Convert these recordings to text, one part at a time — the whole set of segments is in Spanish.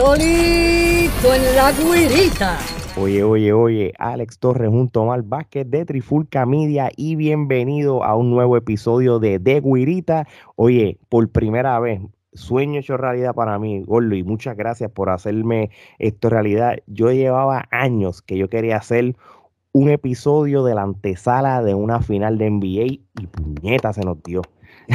solito en la guirita. Oye, oye, oye, Alex Torres junto a Omar Vázquez de Trifulca Media y bienvenido a un nuevo episodio de De Guirita. Oye, por primera vez, sueño hecho realidad para mí, Gordo, y muchas gracias por hacerme esto realidad. Yo llevaba años que yo quería hacer un episodio de la antesala de una final de NBA y puñeta se nos dio.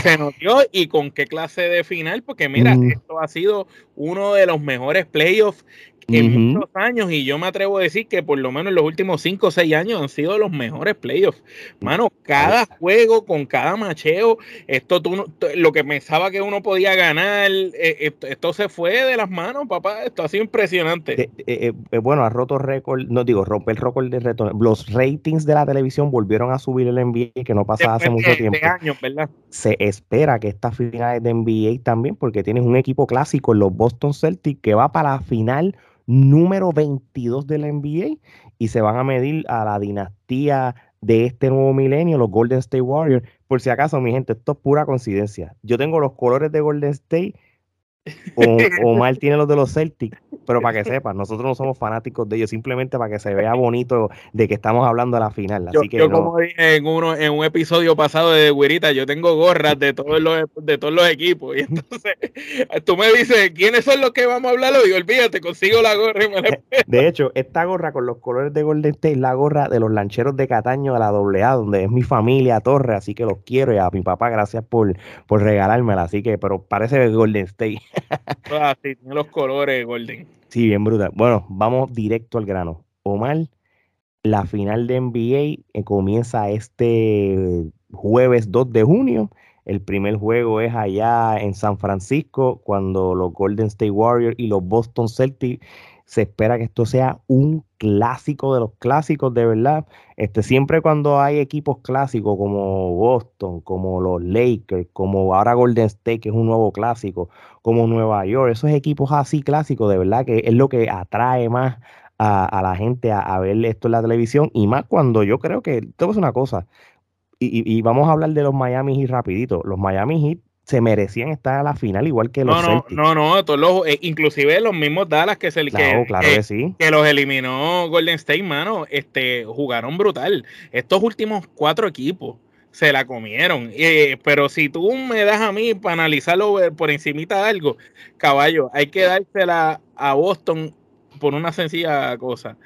Se nos dio y con qué clase de final, porque mira, Mm. esto ha sido uno de los mejores playoffs en muchos años y yo me atrevo a decir que por lo menos en los últimos 5 o 6 años han sido los mejores playoffs. Mano, cada juego con cada macheo, esto tú lo que pensaba que uno podía ganar, eh, esto, esto se fue de las manos, papá, esto ha sido impresionante. Eh, eh, bueno, ha roto récord, no digo, rompe el récord de reto. Los ratings de la televisión volvieron a subir el NBA, que no pasaba hace mucho de- tiempo. de años, ¿verdad? se espera que estas finales de NBA también, porque tienes un equipo clásico en los Boston Celtics que va para la final número 22 de la NBA y se van a medir a la dinastía de este nuevo milenio, los Golden State Warriors. Por si acaso, mi gente, esto es pura coincidencia. Yo tengo los colores de Golden State, o, Omar tiene los de los Celtics, pero para que sepas, nosotros no somos fanáticos de ellos, simplemente para que se vea bonito de que estamos hablando de la final. Así Yo, que yo no- como dije en uno en un episodio pasado de Güirita, yo tengo gorras de todos los de todos los equipos y entonces tú me dices quiénes son los que vamos a hablar hoy, olvídate, consigo la gorra y me la De hecho, esta gorra con los colores de Golden State es la gorra de los lancheros de Cataño de la AA, donde es mi familia Torre, así que los quiero y a mi papá gracias por, por regalármela, así que, pero parece Golden State. Tiene los colores golden. Sí, bien brutal. Bueno, vamos directo al grano. Omar, la final de NBA eh, comienza este jueves 2 de junio. El primer juego es allá en San Francisco, cuando los Golden State Warriors y los Boston Celtics se espera que esto sea un clásico de los clásicos, de verdad. Este, siempre cuando hay equipos clásicos como Boston, como los Lakers, como ahora Golden State, que es un nuevo clásico, como Nueva York, esos equipos así clásicos, de verdad que es lo que atrae más a, a la gente a, a ver esto en la televisión y más cuando yo creo que, a decir una cosa, y, y- y vamos a hablar de los Miami Heat rapidito, los Miami Heat se merecían estar a la final igual que los No, no, Celtics. no, no, todos los, eh, inclusive los mismos Dallas que se claro, que, claro que- que sí. que los eliminó Golden State, mano, este, jugaron brutal. Estos últimos cuatro equipos se la comieron. Eh, pero si tú me das a mí para analizarlo eh, por encimita de algo, caballo, hay que dársela a Boston por una sencilla cosa.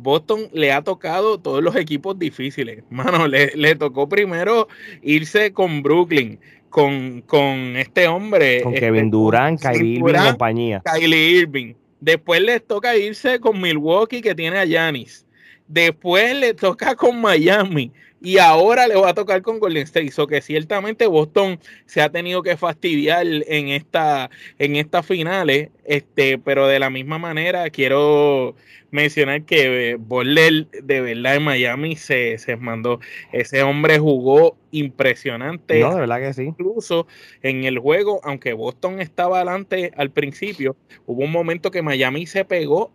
Boston le ha tocado todos los equipos difíciles. Mano, le, le tocó primero irse con Brooklyn, con, con este hombre. Con este, Kevin Durant, con Kyrie Irving y Durant, compañía. Kylie Irving. Después les toca irse con Milwaukee, que tiene a Giannis. Después le toca con Miami. Y ahora le va a tocar con Golden State. So que ciertamente Boston se ha tenido que fastidiar en esta, en estas finales. Este, pero de la misma manera quiero mencionar que eh, Butler de verdad en Miami se, se mandó. Ese hombre jugó impresionante No, de verdad que sí. incluso en el juego, aunque Boston estaba adelante al principio, hubo un momento que Miami se pegó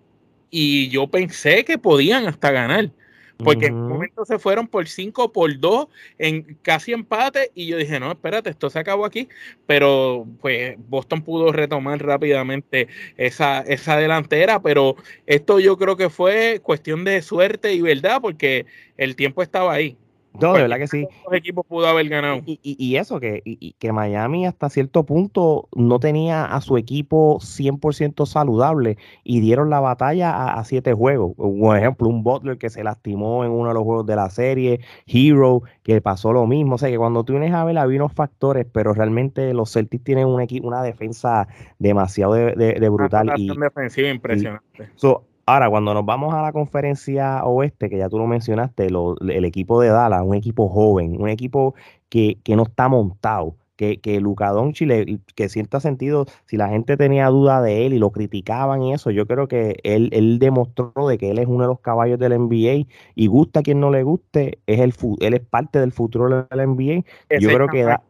y yo pensé que podían hasta ganar. Porque en un momento se fueron por 5 por 2 en casi empate y yo dije, no, espérate, esto se acabó aquí. Pero pues Boston pudo retomar rápidamente esa, esa delantera, pero esto yo creo que fue cuestión de suerte y verdad porque el tiempo estaba ahí. No, de verdad que sí. Los equipos pudo haber ganado. Y, y- y eso, que, y- que Miami hasta cierto punto no tenía a su equipo 100% saludable y dieron la batalla a, a siete juegos. Por ejemplo, un Butler que se lastimó en uno de los juegos de la serie, Hero que pasó lo mismo. O sea, que cuando tú vienes a ver, había unos factores, pero realmente los Celtics tienen un equipo, una defensa demasiado de, de- de brutal. Una Y, defensiva impresionante. So, ahora, cuando nos vamos a la conferencia oeste, que ya tú lo mencionaste, lo- el equipo de Dallas, un equipo joven, un equipo que, que no está montado, que, que Luka Doncic, que sienta sentido, si la gente tenía duda de él y lo criticaban y eso, yo creo que él, él demostró de que él es uno de los caballos del NBA y gusta a quien no le guste, es el él es parte del futuro del NBA. Yo creo que da...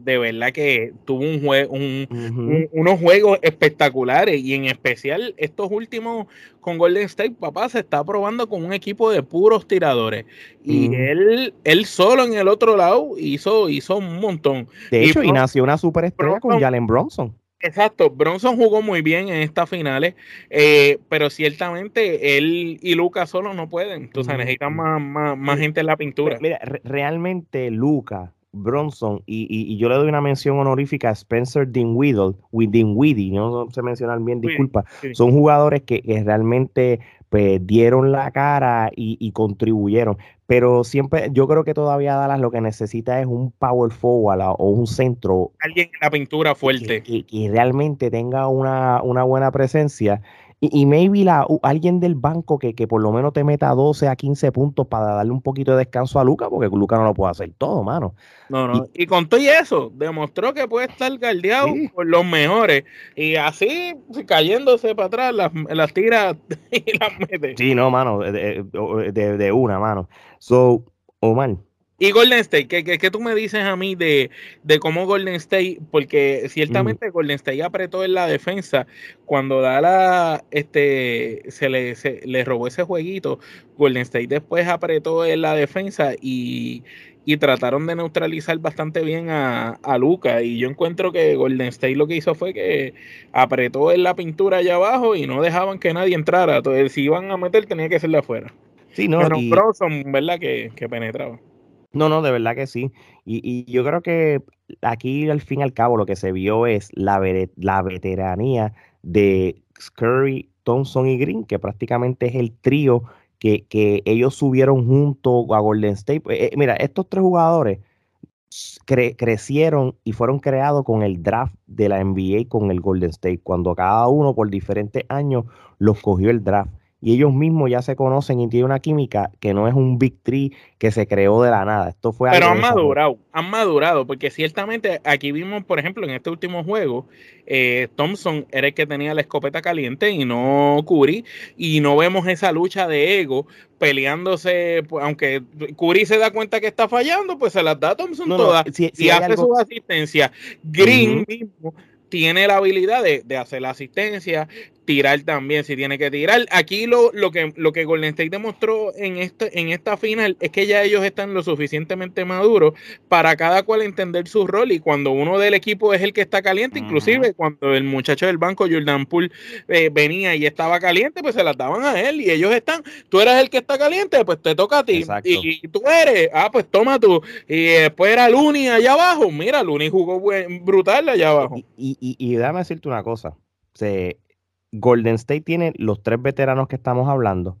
de verdad que tuvo un un- unos juegos espectaculares y en especial estos últimos con Golden State, papá, se está probando con un equipo de puros tiradores y Ujú. él, él solo en el otro lado hizo, hizo un montón. De hecho, y nació una superestrella con Jalen Bronson. Exacto, Bronson jugó muy bien en estas finales, eh, pero ciertamente él y Luca solo no pueden, entonces necesitan más, más, gente en la pintura. Mira, realmente Luca, Bronson, y, yo le doy una mención honorífica a Spencer Dinwiddie, Dinwiddie, no sé mencionar bien, disculpa, son jugadores que, que realmente pues dieron la cara y, contribuyeron. Pero siempre, yo creo que todavía Dallas lo que necesita es un power forward o un centro. Alguien en la pintura fuerte. Que, realmente tenga una, una buena presencia y, maybe la, alguien del banco que, que, por lo menos te meta 12 a 15 puntos para darle un poquito de descanso a Luca, porque Luca no lo puede hacer todo, mano. No, no. Y, con todo y eso, demostró que puede estar guardiado por los mejores. Y así, cayéndose para atrás, las, las tira y las mete. Sí, no, mano, de, de, de una, mano. So, Omar, y Golden State, ¿qué, tú me dices a mí de, cómo Golden State? Porque ciertamente Golden State apretó en la defensa cuando Dala este, se, le, le robó ese jueguito. Golden State después apretó en la defensa y, trataron de neutralizar bastante bien a, a Luca. Y yo encuentro que Golden State lo que hizo fue que apretó en la pintura allá abajo y no dejaban que nadie entrara. Entonces, si iban a meter, tenía que ser de afuera. Sí, no, Pero y... son, ¿verdad? Que, que penetraba. No, no, de verdad que sí. Y, yo creo que aquí al fin y al cabo lo que se vio es la, la veteranía de Scurry, Thompson y Green, que prácticamente es el trío que, ellos subieron junto a Golden State. Eh, eh, mira, estos tres jugadores crecieron y fueron creados con el draft de la NBA con el Golden State, cuando cada uno por diferentes años los cogió el draft y ellos mismos ya se conocen y tienen una química que no es un Big Tree que se creó de la nada. Esto fue Pero han madurado, han madurado, porque ciertamente aquí vimos, por ejemplo, en este último juego, eh, Thompson era el que tenía la escopeta caliente y no Curry, y no vemos esa lucha de ego peleándose, pues, aunque Curry se da cuenta que está fallando, pues se las da Thompson todas y hace su asistencia. Green mismo tiene la habilidad de, de, hacer la asistencia, tirar también si tiene que tirar. Aquí lo, lo, que, lo que Golden State demostró en, este, en esta final es que ya ellos están lo suficientemente maduros para cada cual entender su rol y cuando uno del equipo es el que está caliente, inclusive cuando el muchacho del banco Jordan Poole eh, venía y estaba caliente, pues se la daban a él y ellos están, tú eres el que está caliente, pues te toca a ti y, tú eres, ah, pues toma tú. Y después era Luni allá abajo, mira, Luni jugó brutal allá abajo. Y, y, y, déjame decirte una cosa, se Golden State tiene los tres veteranos que estamos hablando,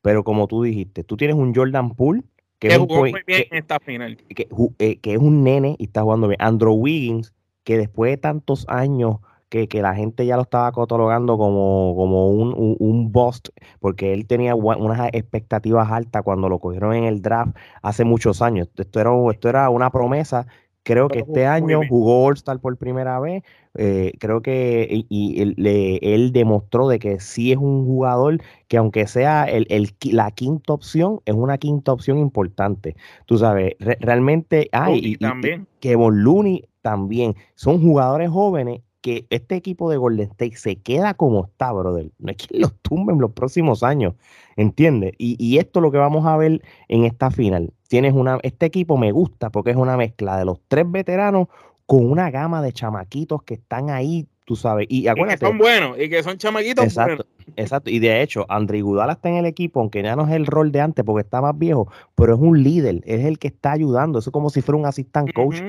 pero como tú dijiste, tú tienes un Jordan Poole que, es jugó muy bien en esta final. Eh, que, es un nene y está jugando bien. Andrew Wiggins, que después de tantos años que, la gente ya lo estaba catalogando como, como un, un, bust, porque él tenía unas expectativas altas cuando lo cogieron en el draft hace muchos años. Esto era, esto era una promesa Creo que este año jugó All-Star por primera vez. Eh, creo que y, él, demostró de que sí es un jugador que aunque sea el, la quinta opción, es una quinta opción importante. Tú sabes, realmente hay y, también. que Looney también son jugadores jóvenes que este equipo de Golden State se queda como está, brother. No es que los tumben los próximos años, ¿entiendes? Y, y, esto es lo que vamos a ver en esta final. Tienes una, este equipo me gusta porque es una mezcla de los tres veteranos con una gama de chamaquitos que están ahí, tú sabes. Y, acuérdate, que son buenos y que son chamaquitos exacto, Exacto. Y de hecho, André Gudala está en el equipo, aunque ya no es el rol de antes porque está más viejo, pero es un líder, es el que está ayudando. Eso es como si fuera un assistant coach.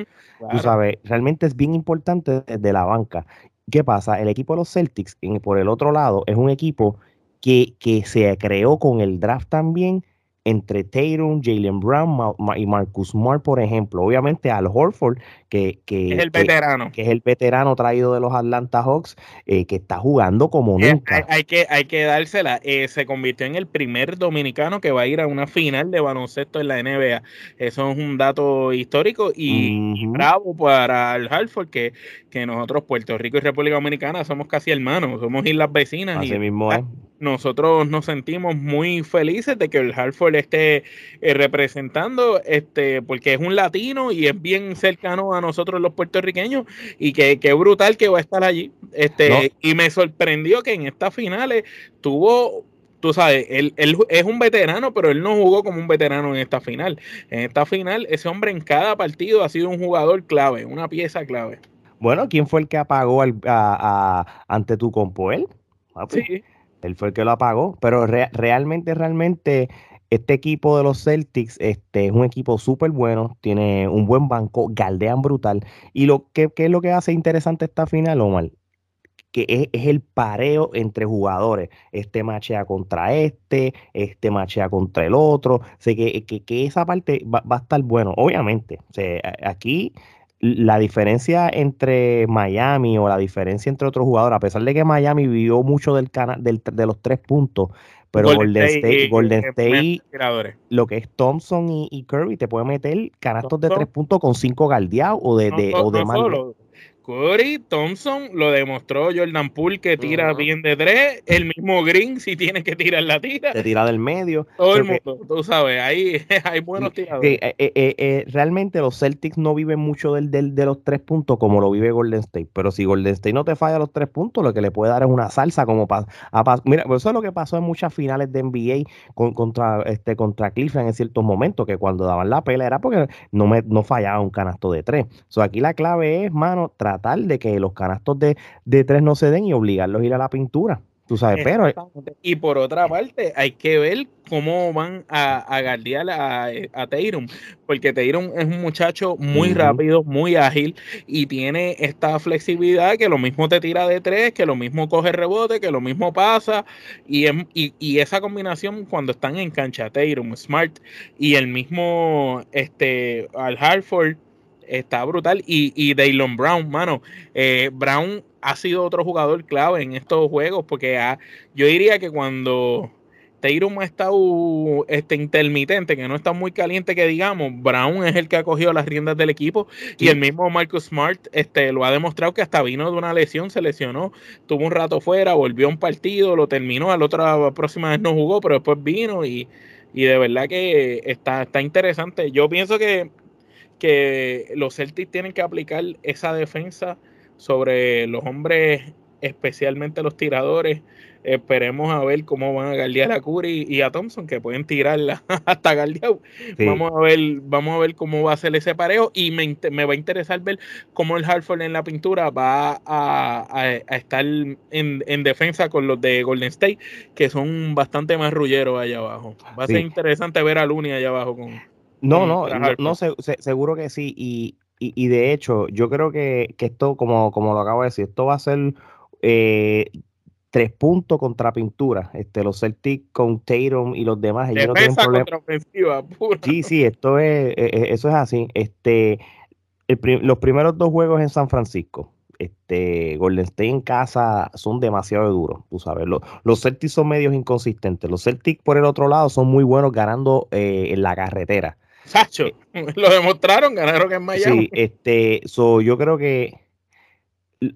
Tú sabes, realmente es bien importante desde la banca. ¿Qué pasa? El equipo de los Celtics, por el otro lado, es un equipo que, que se creó con el draft también entre Tatum, Jalen Brown y Marcus Smart, por ejemplo. Obviamente Al Horford, que, es el veterano. Que, es el veterano traído de los Atlanta Hawks, eh, que está jugando como eh, nunca. Hay, que, hay que dársela. Eh, se convirtió en el primer dominicano que va a ir a una final de baloncesto en la NBA. Eso es un dato histórico y, bravo para Al Horford, que, que nosotros, Puerto Rico y República Dominicana, somos casi hermanos, somos islas vecinas. Así mismo es nosotros nos sentimos muy felices de que el Hartford esté eh, representando, este, porque es un latino y es bien cercano a nosotros los puertorriqueños y que, que brutal que va a estar allí. Este, Y me sorprendió que en estas finales tuvo tú sabes, él, él, es un veterano, pero él no jugó como un veterano en esta final. En esta final, ese hombre en cada partido ha sido un jugador clave, una pieza clave. Bueno, ¿quién fue el que apagó al, a, ante tu compo? Él. Sí. Él fue el que lo apagó. Pero realmente, realmente, este equipo de los Celtics este, es un equipo súper bueno, tiene un buen banco, galdean brutal. Y lo que, ¿qué es lo que hace interesante esta final, Omar? que es, el pareo entre jugadores. Este machea contra este, este machea contra el otro. O que, que, esa parte va, va, a estar bueno. Obviamente, o sea, aquí la diferencia entre Miami o la diferencia entre otros jugadores, a pesar de que Miami vivió mucho del, del de los tres puntos, pero Golden, State, Golden State, lo que es Thompson y, Kirby, te puede meter canastos de tres puntos con cinco guardiados o de, de, o de Corey Thompson lo demostró Jordan Poole que tira bien de tres. El mismo Green, si tiene que tirar la tira. Te tira del medio. Todo el mundo, tú sabes, ahí hay buenos tiradores. Eh, eh, eh, realmente los Celtics no viven mucho del, de los tres puntos como lo vive Golden State. Pero si Golden State no te falla los tres puntos, lo que le puede dar es una salsa como para. Mira, eso es lo que pasó en muchas finales de NBA contra, este, contra Cleveland en ciertos momentos, que cuando daban la pelea era porque no, me, no fallaba un canasto de tres. So, aquí la clave es, mano, tratar de que los canastos de, de tres no se den y obligarlos a ir a la pintura. Tú sabes, pero. Eh, y por otra parte, hay que ver cómo van a, a guardiar a, a Teirum, porque Teirum es un muchacho muy rápido, muy ágil y tiene esta flexibilidad que lo mismo te tira de tres, que lo mismo coge rebote, que lo mismo pasa. Y, y, y esa combinación cuando están en cancha, Teirum, Smart y el mismo este, Al Hartford está brutal. Y, y Daylon Brown, mano, eh, Brown ha sido otro jugador clave en estos juegos porque yo diría que cuando Tatum ha estado este, intermitente, que no está muy caliente, que digamos, Brown es el que ha cogido las riendas del equipo y el mismo Marcus Smart este, lo ha demostrado que hasta vino de una lesión, se lesionó, tuvo un rato fuera, volvió a un partido, lo terminó, a la otra próxima vez no jugó, pero después vino y, y de verdad que está, está interesante. Yo pienso que que los Celtics tienen que aplicar esa defensa sobre los hombres, especialmente los tiradores. Esperemos a ver cómo van a guardiar a Curry y a Thompson, que pueden tirarla hasta guardiar. Vamos a ver, vamos a ver cómo va a ser ese pareo y me, me va a interesar ver cómo el Hartford en la pintura va a, estar en, en, defensa con los de Golden State, que son bastante más rulleros allá abajo. Va a ser interesante ver a Looney allá abajo con, no, no, no, seguro que sí. Y, y, de hecho, yo creo que, esto, como, como lo acabo de decir, esto va a ser eh, tres puntos contra pintura. Este, los Celtics con Tatum y los demás. Ellos no tienen problema. Sí, sí, esto es, e, e, eso es así. Este, los primeros dos juegos en San Francisco. Este, Golden State en casa son demasiado duros, tú sabes. Los, los Celtics son medios inconsistentes. Los Celtics, por el otro lado, son muy buenos ganando eh, en la carretera. Sacho, lo demostraron, ganaron en Miami. Sí, este, so, yo creo que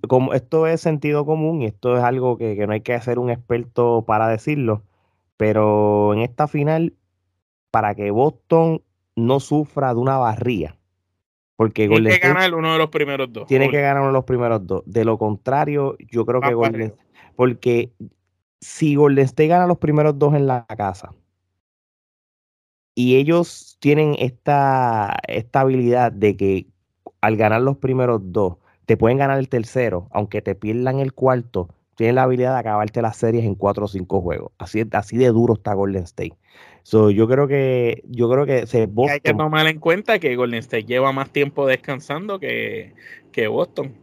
como esto es sentido común y esto es algo que, no hay que ser un experto para decirlo, pero en esta final, para que Boston no sufra de una barría, porque tiene que ganar uno de los primeros dos. Tiene que ganar uno de los primeros dos. De lo contrario, yo creo que Golden porque si Golden State gana los primeros dos en la casa, y ellos tienen esta, esta habilidad de que al ganar los primeros dos, te pueden ganar el tercero, aunque te pierdan el cuarto, tienen la habilidad de acabarte las series en cuatro o cinco juegos. Así, así de duro está Golden State. So, yo creo que yo creo que se hay que tomar en cuenta que Golden State lleva más tiempo descansando que, que Boston.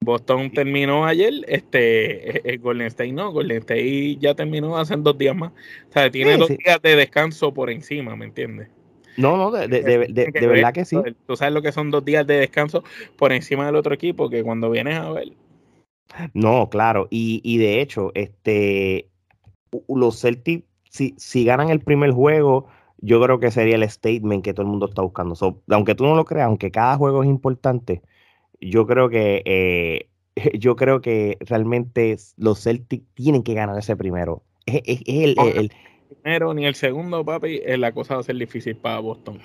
Boston terminó ayer, este, eh, eh, Golden State no, Golden State ya terminó hace dos días más. O sea, tiene dos días de descanso por encima, ¿me entiendes? No, no, de, verdad que sí. Tú sabes lo que son dos días de descanso por encima del otro equipo, que cuando vienes a ver. No, claro, y, y de hecho, este, los Celtics, si, si ganan el primer juego, yo creo que sería el statement que todo el mundo está buscando. aunque tú no lo creas, aunque cada juego es importante, yo creo que eh, yo creo que realmente los Celtics tienen que ganar ese primero. Es, el, el, primero ni el segundo, papi, eh, la cosa va a ser difícil para Boston.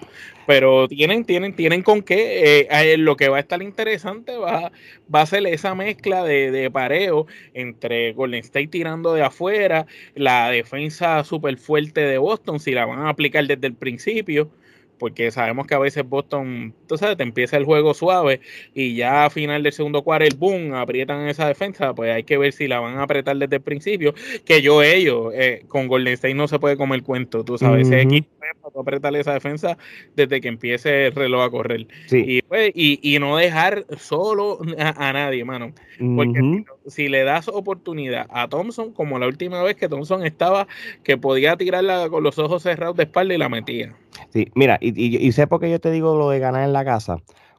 Pero tienen, tienen, tienen con qué. Eh, lo que va a estar interesante va, va a ser esa mezcla de, de, pareo entre Golden State tirando de afuera, la defensa súper fuerte de Boston, si la van a aplicar desde el principio porque sabemos que a veces Boston, tú sabes, te empieza el juego suave y ya a final del segundo cuarto, el boom, aprietan esa defensa, pues hay que ver si la van a apretar desde el principio, que yo ellos, eh, con Golden State no se puede comer cuento, tú sabes, ese equipo para apretarle esa defensa desde que empiece el reloj a correr. Y, pues, y, y, no dejar solo a, nadie, mano. Porque si, le das oportunidad a Thompson, como la última vez que Thompson estaba, que podía tirarla con los ojos cerrados de espalda y la metía. Sí, mira, y, y, sé por qué yo te digo lo de ganar en la casa.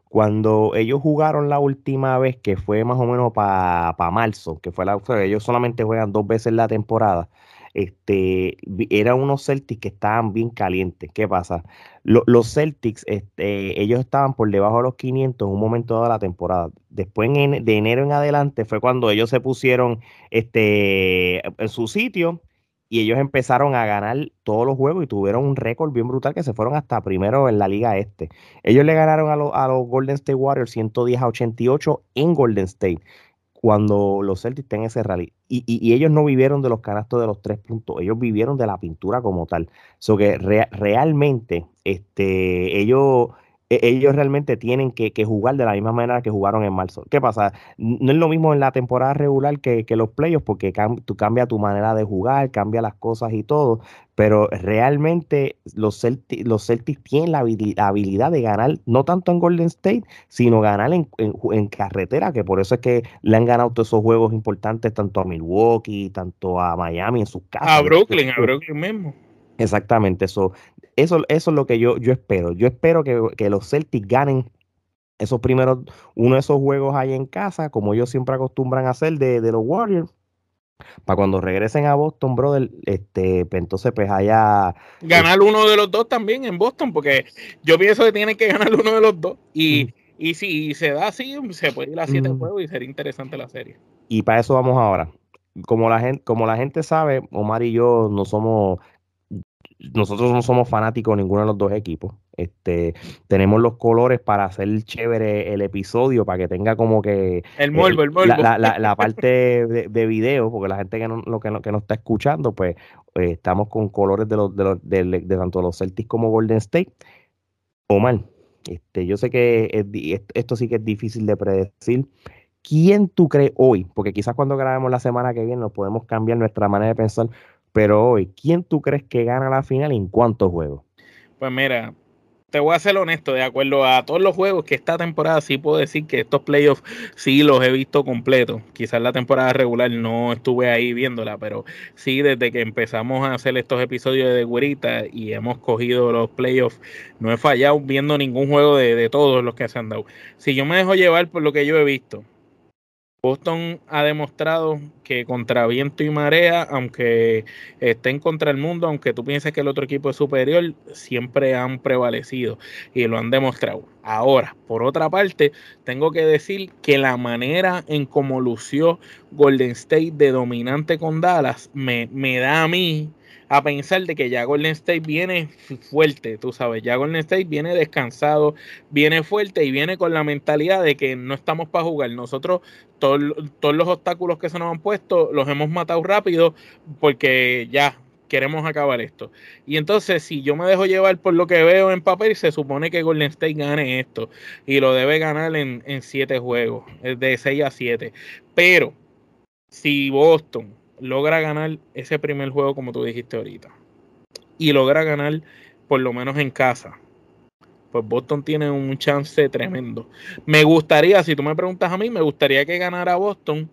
Cuando ellos jugaron la última vez, que fue más o menos para marzo, que fue la, ellos solamente juegan dos veces la temporada, este, eran unos Celtics que estaban bien calientes. ¿Qué pasa? los Celtics, este, ellos estaban por debajo de los 500 en un momento de la temporada. Después de enero en adelante fue cuando ellos se pusieron este, en su sitio y ellos empezaron a ganar todos los juegos y tuvieron un récord bien brutal que se fueron hasta primero en la liga este. Ellos le ganaron a, a los Golden State Warriors 110 a 88 en Golden State cuando los Celtics en ese rally. Y, ellos no vivieron de los canastos de los tres puntos, ellos vivieron de la pintura como tal. So que realmente este, ellos ellos realmente tienen que, jugar de la misma manera que jugaron en marzo. ¿Qué pasa? No es lo mismo en la temporada regular que, los playoffs, porque tú cambia tu manera de jugar, cambia las cosas y todo, pero realmente los Celtics, los Celtics tienen la habilidad de ganar, no tanto en Golden State, sino ganar en, en, carretera, que por eso es que le han ganado todos esos juegos importantes, tanto a Milwaukee, tanto a Miami en sus casas. A Brooklyn, a Brooklyn mismo. Exactamente, eso, eso, eso es lo que yo, yo espero. Yo espero que, los Celtics ganen esos primeros, uno de esos juegos ahí en casa, como ellos siempre acostumbran a hacer de, los Warriors. Para cuando regresen a Boston, brother, este, pues entonces pues allá. Ganar uno de los dos también en Boston, porque yo pienso que tienen que ganar uno de los dos. Y, y si se da así, se puede ir a siete juegos y sería interesante la serie. Y para eso vamos ahora. Como la gente, como la gente sabe, Omar y yo no somos nosotros no somos fanáticos de ninguno de los dos equipos. Este, tenemos los colores para hacer chévere el episodio, para que tenga como que el morbo, el La, la, la, parte de, video, porque la gente que no, lo que, no, que no está escuchando, pues eh, estamos con colores de los, de, los de, tanto los Celtics como Golden State. Omar, este, yo sé que esto sí que es difícil de predecir. ¿Quién tú crees hoy? Porque quizás cuando grabemos la semana que viene nos podemos cambiar nuestra manera de pensar pero hoy, ¿quién tú crees que gana la final y en cuántos juegos? Pues mira, te voy a ser honesto, de acuerdo a todos los juegos que esta temporada sí puedo decir que estos playoffs sí los he visto completos. Quizás la temporada regular no estuve ahí viéndola, pero sí desde que empezamos a hacer estos episodios de Güerita y hemos cogido los playoffs, no he fallado viendo ningún juego de, de todos los que se han dado. Si yo me dejo llevar por lo que yo he visto, Boston ha demostrado que contra viento y marea, aunque estén contra el mundo, aunque tú pienses que el otro equipo es superior, siempre han prevalecido y lo han demostrado. Ahora, por otra parte, tengo que decir que la manera en cómo lució Golden State de dominante con Dallas me, me da a mí a pensar de que ya Golden State viene fuerte, tú sabes, ya Golden State viene descansado, viene fuerte y viene con la mentalidad de que no estamos para jugar. Nosotros todos, los obstáculos que se nos han puesto los hemos matado rápido porque ya queremos acabar esto. Y entonces, si yo me dejo llevar por lo que veo en papel, se supone que Golden State gane esto. Y lo debe ganar en, en siete juegos, de 6 a 7. Pero, si Boston logra ganar ese primer juego como tú dijiste ahorita y logra ganar por lo menos en casa, pues Boston tiene un chance tremendo. Me gustaría, si tú me preguntas a mí, me gustaría que ganara Boston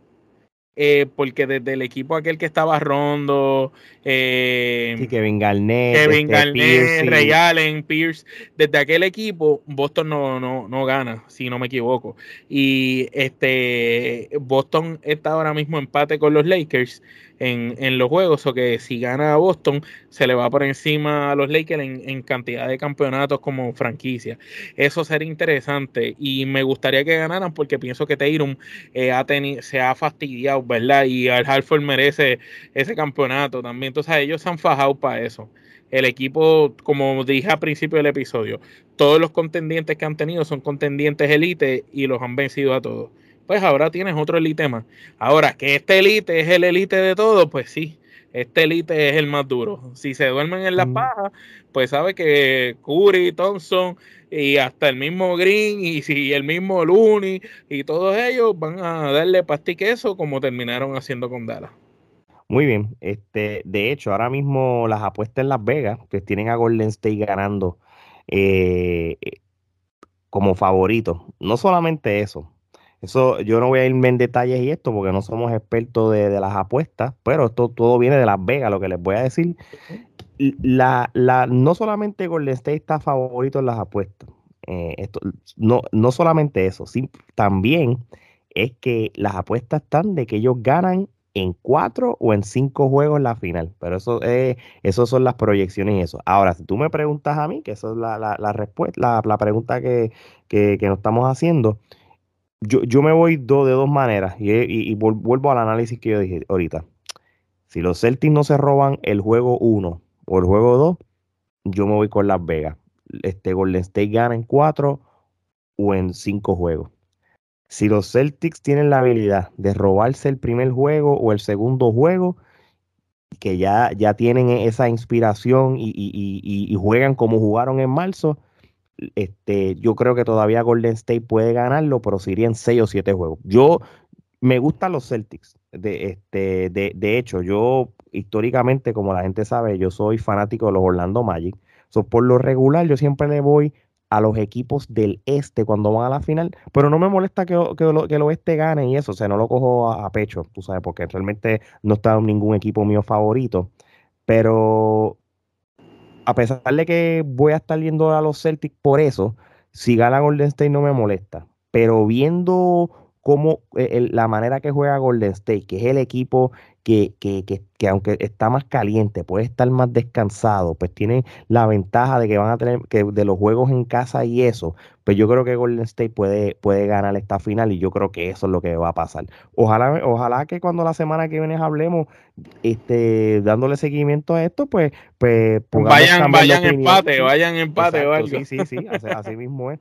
eh, porque desde el equipo aquel que estaba Rondo, eh, Kevin Garnett, Kevin este, Ray Allen, Pierce, desde aquel equipo Boston no, no, no gana, si no me equivoco. Y este Boston está ahora mismo empate con los Lakers en, en, los juegos, o que si gana Boston, se le va por encima a los Lakers en, cantidad de campeonatos como franquicia. Eso sería interesante y me gustaría que ganaran porque pienso que Tatum eh, ha se ha fastidiado, ¿verdad? Y Al Hartford merece ese campeonato también. Entonces, ellos se han fajado para eso. El equipo, como dije al principio del episodio, todos los contendientes que han tenido son contendientes elite y los han vencido a todos pues ahora tienes otro elite más. Ahora, que este elite es el elite de todo, pues sí, este elite es el más duro. Si se duermen en la paja, pues sabe que Curry, Thompson y hasta el mismo Green y si el mismo Looney y todos ellos van a darle pasti queso como terminaron haciendo con Dallas. Muy bien, este, de hecho, ahora mismo las apuestas en Las Vegas, que tienen a Golden State ganando eh, como favorito. No solamente eso, eso yo no voy a irme en detalles y esto porque no somos expertos de, las apuestas, pero esto todo viene de Las Vegas, lo que les voy a decir. La, la, no solamente Golden State está favorito en las apuestas, eh, esto, no, no solamente eso, sí, también es que las apuestas están de que ellos ganan en cuatro o en cinco juegos la final. Pero eso, es eso son las proyecciones y eso. Ahora, si tú me preguntas a mí, que eso es la, la, respuesta, la, pregunta que, que, nos estamos haciendo, yo, yo me voy de dos maneras y, vuelvo al análisis que yo dije ahorita. Si los Celtics no se roban el juego 1 o el juego 2, yo me voy con Las Vegas. Este Golden State gana en cuatro o en cinco juegos. Si los Celtics tienen la habilidad de robarse el primer juego o el segundo juego, que ya, ya tienen esa inspiración y, juegan como jugaron en marzo, este, yo creo que todavía Golden State puede ganarlo, pero serían seis o siete juegos. Yo me gustan los Celtics. De, este, de, de, hecho, yo históricamente, como la gente sabe, yo soy fanático de los Orlando Magic. So, por lo regular, yo siempre le voy a los equipos del este cuando van a la final, pero no me molesta que, que, el oeste gane y eso, o sea, no lo cojo a, pecho, tú sabes, porque realmente no está en ningún equipo mío favorito, pero a pesar de que voy a estar viendo a los Celtics por eso, si gana Golden State no me molesta, pero viendo cómo eh, la manera que juega Golden State, que es el equipo que, que, que, que, aunque está más caliente, puede estar más descansado, pues tiene la ventaja de que van a tener que de los juegos en casa y eso, pues yo creo que Golden State puede, puede ganar esta final y yo creo que eso es lo que va a pasar. Ojalá, ojalá que cuando la semana que viene hablemos, este, dándole seguimiento a esto, pues, pues vayan, vayan empate, vayan empate o algo. Sí, sí, sí, así, mismo es.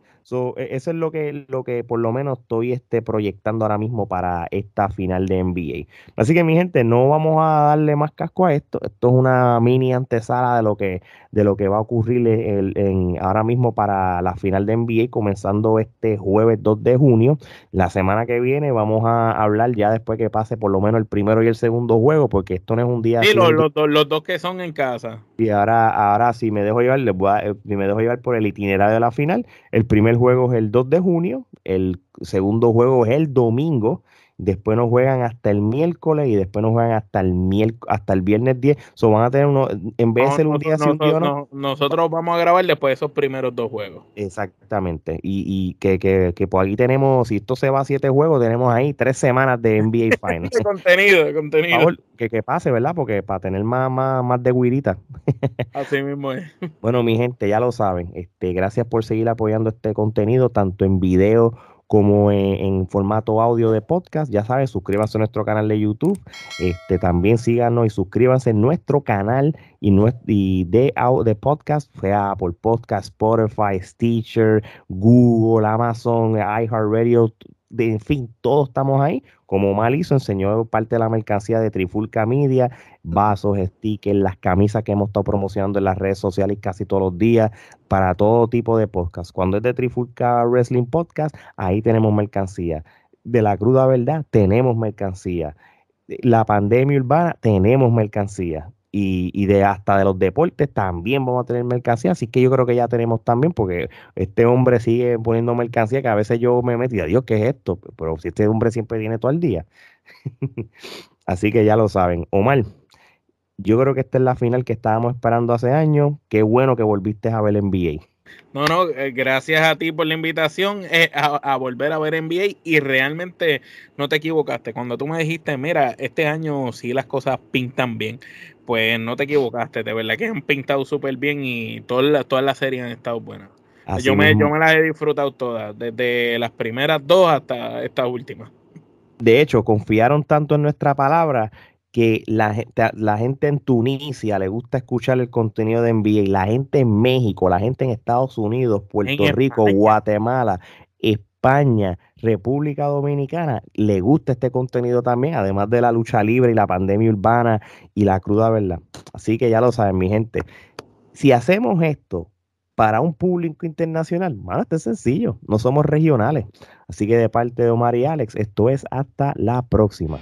E, eso es lo que, lo que por lo menos estoy este, proyectando ahora mismo para esta final de NBA. Así que mi gente, no vamos a darle más casco a esto. Esto es una mini antesala de lo que, de lo que va a ocurrir en, ahora mismo para la final de NBA comenzando este jueves 2 de junio. La semana que viene vamos a hablar ya después que pase por lo menos el primero y el segundo juego, porque esto no es un día. Sí, los, los, dos que son en casa. Y ahora, ahora si me dejo llevar, les voy a, eh, me dejo llevar por el itinerario de la final. El primer juego es el 2 de junio, el segundo juego es el domingo después nos juegan hasta el miércoles y después nos juegan hasta el hasta el viernes 10. So van a tener uno, en vez de ser un día no, un no, Nosotros vamos a grabar después de esos primeros dos juegos. Exactamente. Y, y que, que, que, por aquí tenemos, si esto se va a siete juegos, tenemos ahí tres semanas de NBA Finals. de contenido, de contenido. que, que pase, ¿verdad? Porque para tener más, más, más de guirita. Así mismo es. Bueno, mi gente, ya lo saben. Este, gracias por seguir apoyando este contenido, tanto en video como en, formato audio de podcast. Ya saben, suscríbanse a nuestro canal de YouTube. Este, también síganos y suscríbanse en nuestro canal y, y de, de podcast, sea por podcast, Spotify, Stitcher, Google, Amazon, iHeartRadio, en fin, todos estamos ahí. Como Mal hizo, enseñó parte de la mercancía de Trifulca Media, vasos, stickers, las camisas que hemos estado promocionando en las redes sociales casi todos los días para todo tipo de podcast. Cuando es de Trifulca Wrestling Podcast, ahí tenemos mercancía. De la cruda verdad, tenemos mercancía. La pandemia urbana, tenemos mercancía y, de hasta de los deportes también vamos a tener mercancía, así que yo creo que ya tenemos también, porque este hombre sigue poniendo mercancía que a veces yo me metí, Dios, ¿qué es esto? Pero si este hombre siempre viene todo el día. así que ya lo saben. Omar, yo creo que esta es la final que estábamos esperando hace años. Qué bueno que volviste a ver el NBA. No, no, eh, gracias a ti por la invitación eh, a, volver a ver NBA y realmente no te equivocaste. Cuando tú me dijiste, mira, este año sí las cosas pintan bien, pues no te equivocaste, de verdad que han pintado súper bien y todas las, todas las series han estado buenas. yo me, yo me las he disfrutado todas, desde las primeras dos hasta esta última. De hecho, confiaron tanto en nuestra palabra que la, la gente en Tunisia le gusta escuchar el contenido de NBA, la gente en México, la gente en Estados Unidos, Puerto Rico, Guatemala, España, República Dominicana le gusta este contenido también, además de la lucha libre y la pandemia urbana y la cruda verdad. Así que ya lo saben, mi gente. Si hacemos esto para un público internacional, bueno, esto es sencillo, no somos regionales. Así que de parte de Omar y Alex, esto es hasta la próxima.